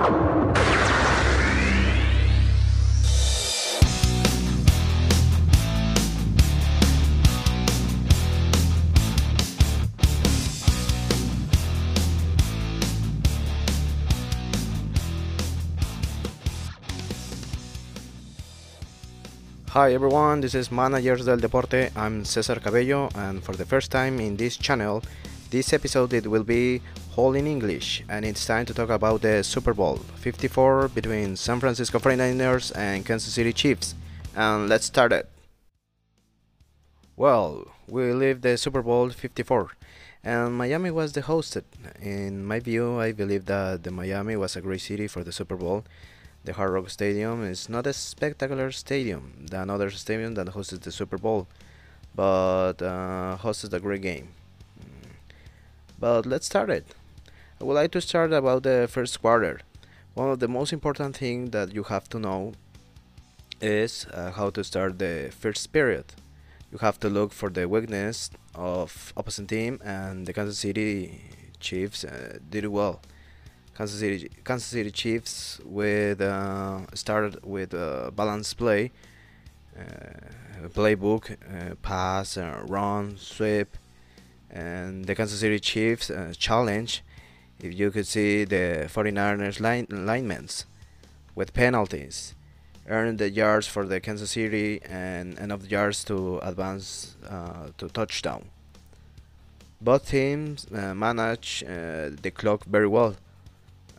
Hi everyone, this is Managers del Deporte. I'm Cesar Cabello, and for the first time in this channel, this episode it will be all in English, and it's time to talk about the Super Bowl 54 between San Francisco 49ers and Kansas City Chiefs. And let's start it. Well, we live the Super Bowl 54, and Miami was the host. In my view, I believe that the Miami was a great city for the Super Bowl the Hard Rock Stadium is not a spectacular stadium than other stadium that hosts the Super Bowl, but uh, hosts a great game. But let's start it. I would like to start about the first quarter. One of the most important things that you have to know is uh, how to start the first period. You have to look for the weakness of opposite team, and the Kansas City Chiefs uh, did well. Kansas City Kansas City Chiefs with uh, started with a balanced play, uh, playbook, uh, pass, uh, run, sweep, and the Kansas City Chiefs uh, challenge. If you could see the 49ers line linemen with penalties, earned the yards for the Kansas City and enough yards to advance uh, to touchdown. Both teams managed the clock very well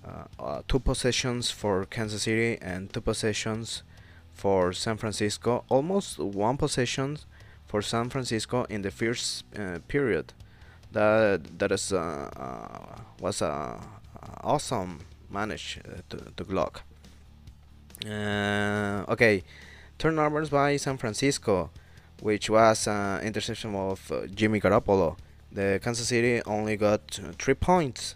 uh, uh, two possessions for Kansas City and two possessions for San Francisco. Almost one possession for San Francisco in the first uh, period. That that is uh, uh, was a awesome manage to to block. okay, turnovers by San Francisco, which was an interception of Jimmy Garoppolo. The Kansas City only got three points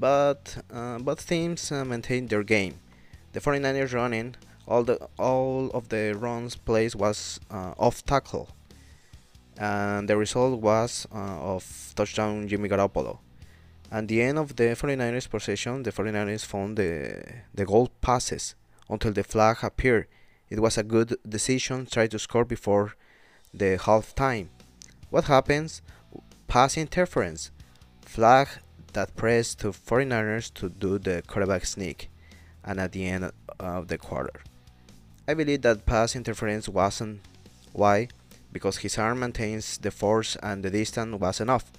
but uh, both teams uh, maintained their game. The 49ers running all the all of the runs plays was uh, off tackle, and the result was uh, of touchdown Jimmy Garoppolo. At the end of the 49ers possession, the 49ers found the the goal passes until the flag appeared. It was a good decision. Try to score before the half time. What happens? Pass interference. Flag that pressed to 49ers to do the quarterback sneak and at the end of the quarter. I believe that pass interference wasn't. Why? Because his arm maintains the force and the distance was enough.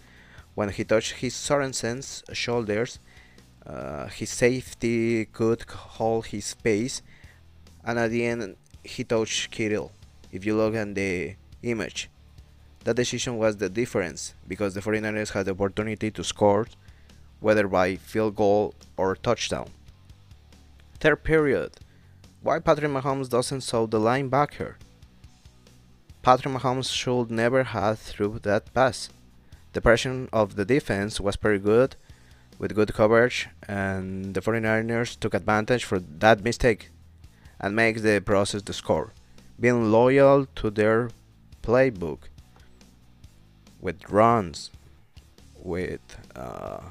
When he touched his Sorensen's shoulders, uh, his safety could hold his pace, and at the end he touched Kittle. If you look at the image, that decision was the difference because the 49ers had the opportunity to score whether by field goal or touchdown. Third period. Why Patrick Mahomes doesn't show the linebacker? Patrick Mahomes should never have threw that pass. The pressure of the defense was pretty good with good coverage and the 49ers took advantage for that mistake and makes the process to score, being loyal to their playbook with runs, with uh,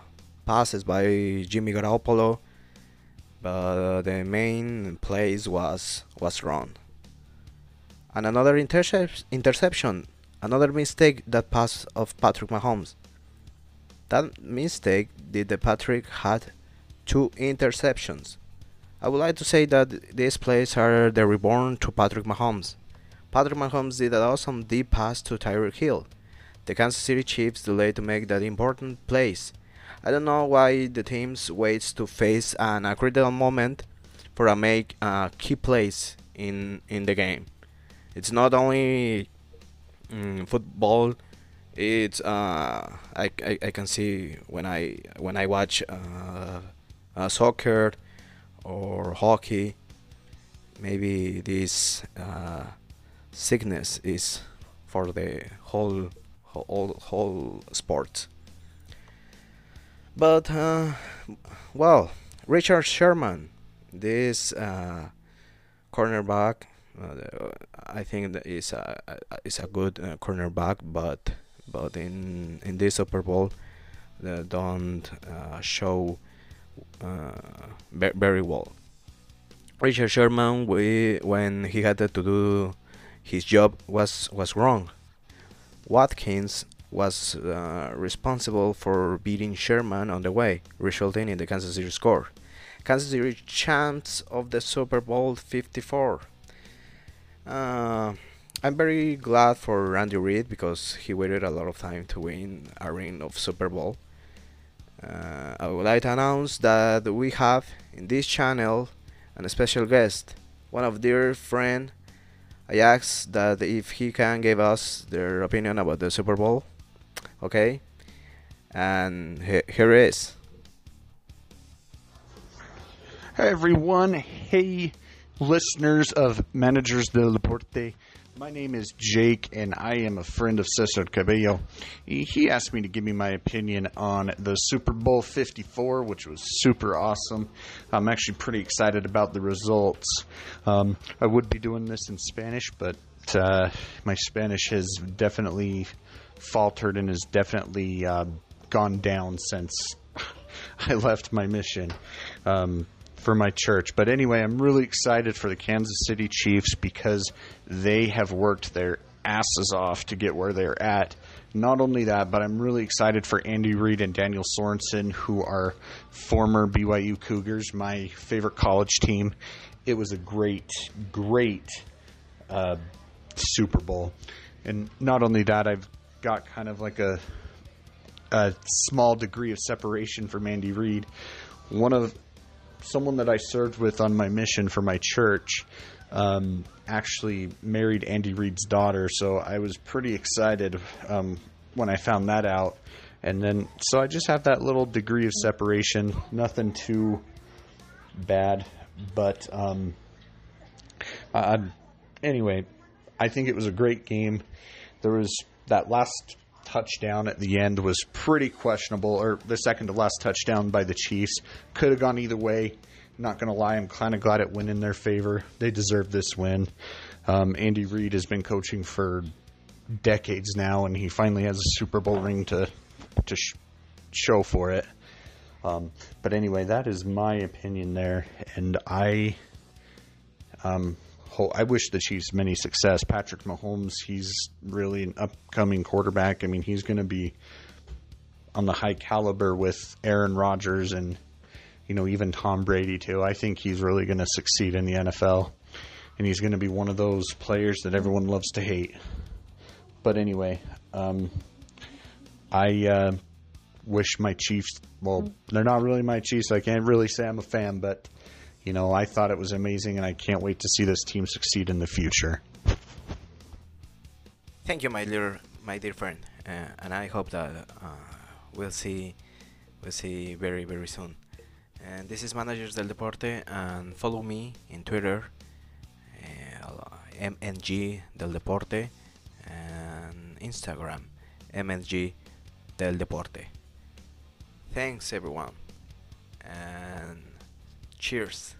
passes by Jimmy Garoppolo, but the main plays was was wrong. And another intercep- interception, another mistake that pass of Patrick Mahomes. That mistake did the Patrick had two interceptions. I would like to say that these plays are the reborn to Patrick Mahomes. Patrick Mahomes did an awesome deep pass to Tyreek Hill. The Kansas City Chiefs delayed to make that important place I don't know why the teams waits to face an critical moment for a make a key plays in in the game. It's not only mm, football. It's uh, I, I, I can see when I when I watch uh, uh, soccer or hockey. Maybe this uh, sickness is for the whole whole whole sport. But uh, well, Richard Sherman, this uh, cornerback, I think that is a is a good uh, cornerback, but but in in this Super Bowl, don't uh, show uh, very well. Richard Sherman, we, when he had to do his job, was was wrong. Watkins was uh, responsible for beating Sherman on the way, resulting in the Kansas City score. Kansas City champs of the Super Bowl 54. Uh, I'm very glad for Andy Reid because he waited a lot of time to win a ring of Super Bowl. Uh, I would like to announce that we have in this channel a special guest, one of dear friend. I asked that if he can give us their opinion about the Super Bowl okay and he here is hey everyone hey listeners of managers del deporte my name is Jake, and I am a friend of Cesar Cabello. He asked me to give me my opinion on the Super Bowl 54, which was super awesome. I'm actually pretty excited about the results. Um, I would be doing this in Spanish, but uh, my Spanish has definitely faltered and has definitely uh, gone down since I left my mission um, for my church. But anyway, I'm really excited for the Kansas City Chiefs because they have worked their asses off to get where they're at. Not only that, but I'm really excited for Andy Reid and Daniel Sorensen, who are former BYU Cougars, my favorite college team. It was a great, great uh, Super Bowl. And not only that, I've got kind of like a a small degree of separation from Andy Reid. One of someone that I served with on my mission for my church um, actually married Andy Reid's daughter, so I was pretty excited um, when I found that out. And then, so I just have that little degree of separation, nothing too bad, but um, I, anyway, I think it was a great game. There was that last touchdown at the end was pretty questionable, or the second to last touchdown by the Chiefs. Could have gone either way. Not going to lie, I'm kind of glad it went in their favor. They deserve this win. Um, Andy Reid has been coaching for decades now, and he finally has a Super Bowl ring to to sh- show for it. Um, but anyway, that is my opinion there, and I um, I wish the Chiefs many success. Patrick Mahomes, he's really an upcoming quarterback. I mean, he's going to be on the high caliber with Aaron Rodgers and you know even Tom Brady too. I think he's really going to succeed in the NFL, and he's going to be one of those players that everyone loves to hate. But anyway, um, I uh, wish my Chiefs. Well, they're not really my Chiefs. I can't really say I'm a fan, but you know, I thought it was amazing, and I can't wait to see this team succeed in the future. Thank you, my dear, my dear friend, uh, and I hope that uh, we'll see, we'll see very, very soon. And this is Managers del Deporte, and follow me in Twitter, uh, MNG del Deporte, and Instagram, MNG del Deporte. Thanks, everyone, and Cheers.